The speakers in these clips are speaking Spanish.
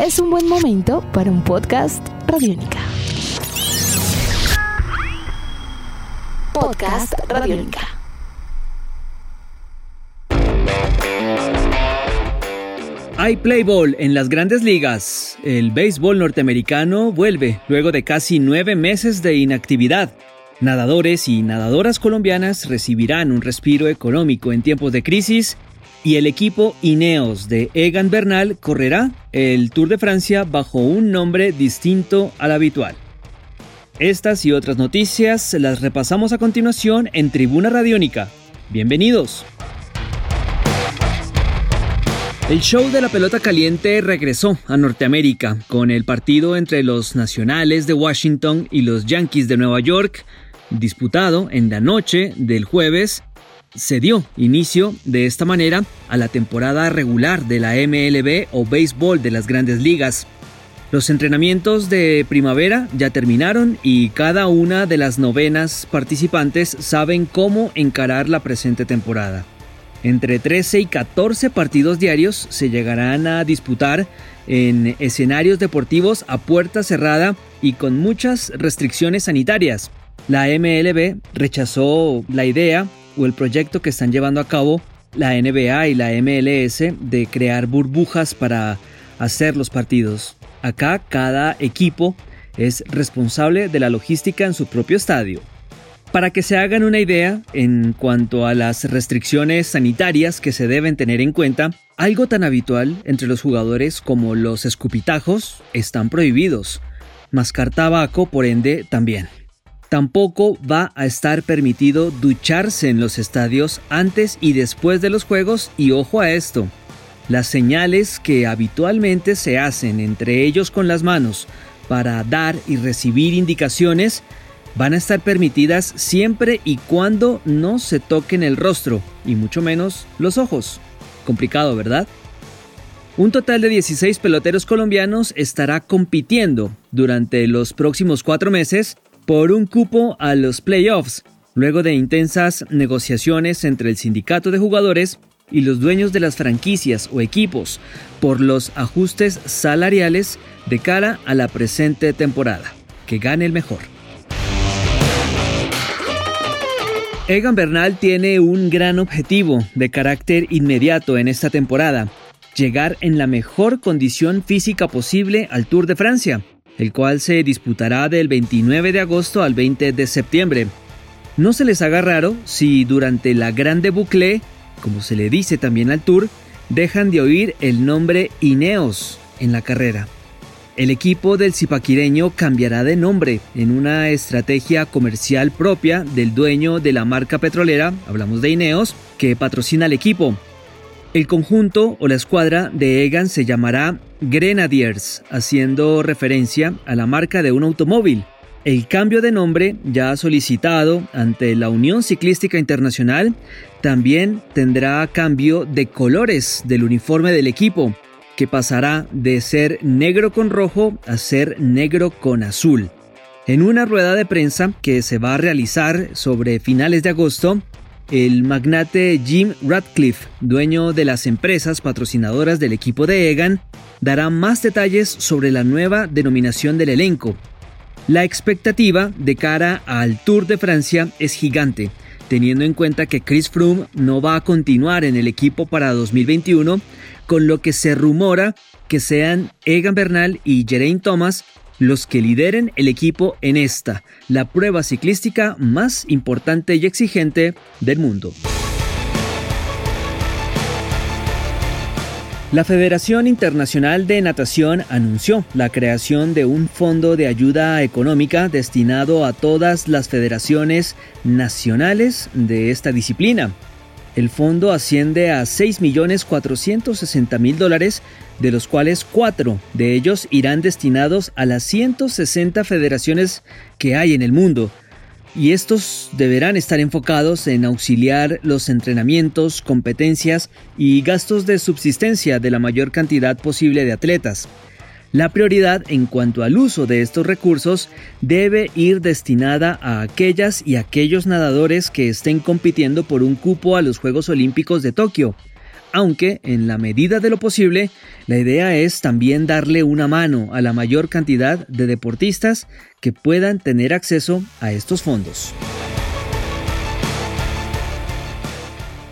es un buen momento para un podcast Radiónica. Podcast Radiónica. Hay play ball en las grandes ligas. El béisbol norteamericano vuelve luego de casi nueve meses de inactividad. Nadadores y nadadoras colombianas recibirán un respiro económico en tiempos de crisis y el equipo Ineos de Egan Bernal correrá el Tour de Francia bajo un nombre distinto al habitual. Estas y otras noticias las repasamos a continuación en Tribuna Radiónica. Bienvenidos. El show de la pelota caliente regresó a Norteamérica con el partido entre los Nacionales de Washington y los Yankees de Nueva York, disputado en la noche del jueves se dio inicio de esta manera a la temporada regular de la MLB o béisbol de las grandes ligas. Los entrenamientos de primavera ya terminaron y cada una de las novenas participantes saben cómo encarar la presente temporada. Entre 13 y 14 partidos diarios se llegarán a disputar en escenarios deportivos a puerta cerrada y con muchas restricciones sanitarias. La MLB rechazó la idea o el proyecto que están llevando a cabo la NBA y la MLS de crear burbujas para hacer los partidos. Acá cada equipo es responsable de la logística en su propio estadio. Para que se hagan una idea en cuanto a las restricciones sanitarias que se deben tener en cuenta, algo tan habitual entre los jugadores como los escupitajos están prohibidos. Mascar tabaco, por ende, también. Tampoco va a estar permitido ducharse en los estadios antes y después de los juegos y ojo a esto. Las señales que habitualmente se hacen entre ellos con las manos para dar y recibir indicaciones van a estar permitidas siempre y cuando no se toquen el rostro y mucho menos los ojos. Complicado, ¿verdad? Un total de 16 peloteros colombianos estará compitiendo durante los próximos cuatro meses por un cupo a los playoffs, luego de intensas negociaciones entre el sindicato de jugadores y los dueños de las franquicias o equipos por los ajustes salariales de cara a la presente temporada. Que gane el mejor. Egan Bernal tiene un gran objetivo de carácter inmediato en esta temporada, llegar en la mejor condición física posible al Tour de Francia, el cual se disputará del 29 de agosto al 20 de septiembre. No se les haga raro si durante la Grande Boucle, como se le dice también al Tour, dejan de oír el nombre Ineos en la carrera. El equipo del zipaquireño cambiará de nombre en una estrategia comercial propia del dueño de la marca petrolera, hablamos de Ineos, que patrocina al equipo. El conjunto o la escuadra de Egan se llamará Grenadiers, haciendo referencia a la marca de un automóvil. El cambio de nombre, ya solicitado ante la Unión Ciclística Internacional, también tendrá cambio de colores del uniforme del equipo, que pasará de ser negro con rojo a ser negro con azul. En una rueda de prensa que se va a realizar sobre finales de agosto, el magnate Jim Radcliffe, dueño de las empresas patrocinadoras del equipo de Egan, dará más detalles sobre la nueva denominación del elenco. La expectativa de cara al Tour de Francia es gigante, teniendo en cuenta que Chris Froome no va a continuar en el equipo para 2021, con lo que se rumora que sean Egan Bernal y Geraint Thomas los que lideren el equipo en esta, la prueba ciclística más importante y exigente del mundo. La Federación Internacional de Natación anunció la creación de un fondo de ayuda económica destinado a todas las federaciones nacionales de esta disciplina. El fondo asciende a 6.460.000 dólares, de los cuales cuatro de ellos irán destinados a las 160 federaciones que hay en el mundo. Y estos deberán estar enfocados en auxiliar los entrenamientos, competencias y gastos de subsistencia de la mayor cantidad posible de atletas. La prioridad en cuanto al uso de estos recursos debe ir destinada a aquellas y aquellos nadadores que estén compitiendo por un cupo a los Juegos Olímpicos de Tokio, aunque en la medida de lo posible, la idea es también darle una mano a la mayor cantidad de deportistas que puedan tener acceso a estos fondos.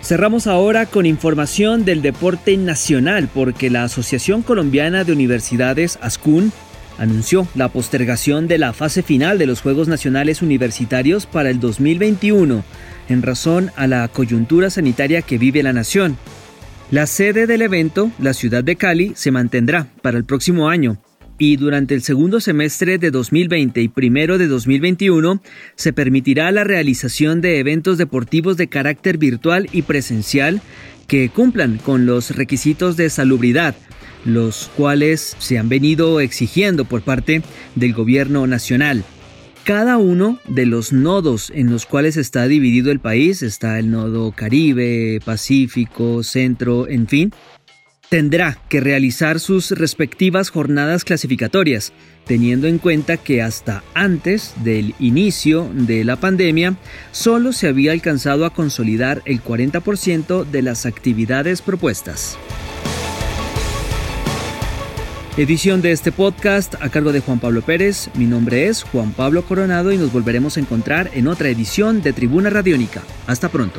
Cerramos ahora con información del deporte nacional porque la Asociación Colombiana de Universidades, ASCUN, anunció la postergación de la fase final de los Juegos Nacionales Universitarios para el 2021 en razón a la coyuntura sanitaria que vive la nación. La sede del evento, la ciudad de Cali, se mantendrá para el próximo año y durante el segundo semestre de 2020 y primero de 2021 se permitirá la realización de eventos deportivos de carácter virtual y presencial que cumplan con los requisitos de salubridad, los cuales se han venido exigiendo por parte del gobierno nacional. Cada uno de los nodos en los cuales está dividido el país, está el nodo Caribe, Pacífico, Centro, en fin, tendrá que realizar sus respectivas jornadas clasificatorias, teniendo en cuenta que hasta antes del inicio de la pandemia solo se había alcanzado a consolidar el 40% de las actividades propuestas. Edición de este podcast a cargo de Juan Pablo Pérez. Mi nombre es Juan Pablo Coronado y nos volveremos a encontrar en otra edición de Tribuna Radiónica. Hasta pronto.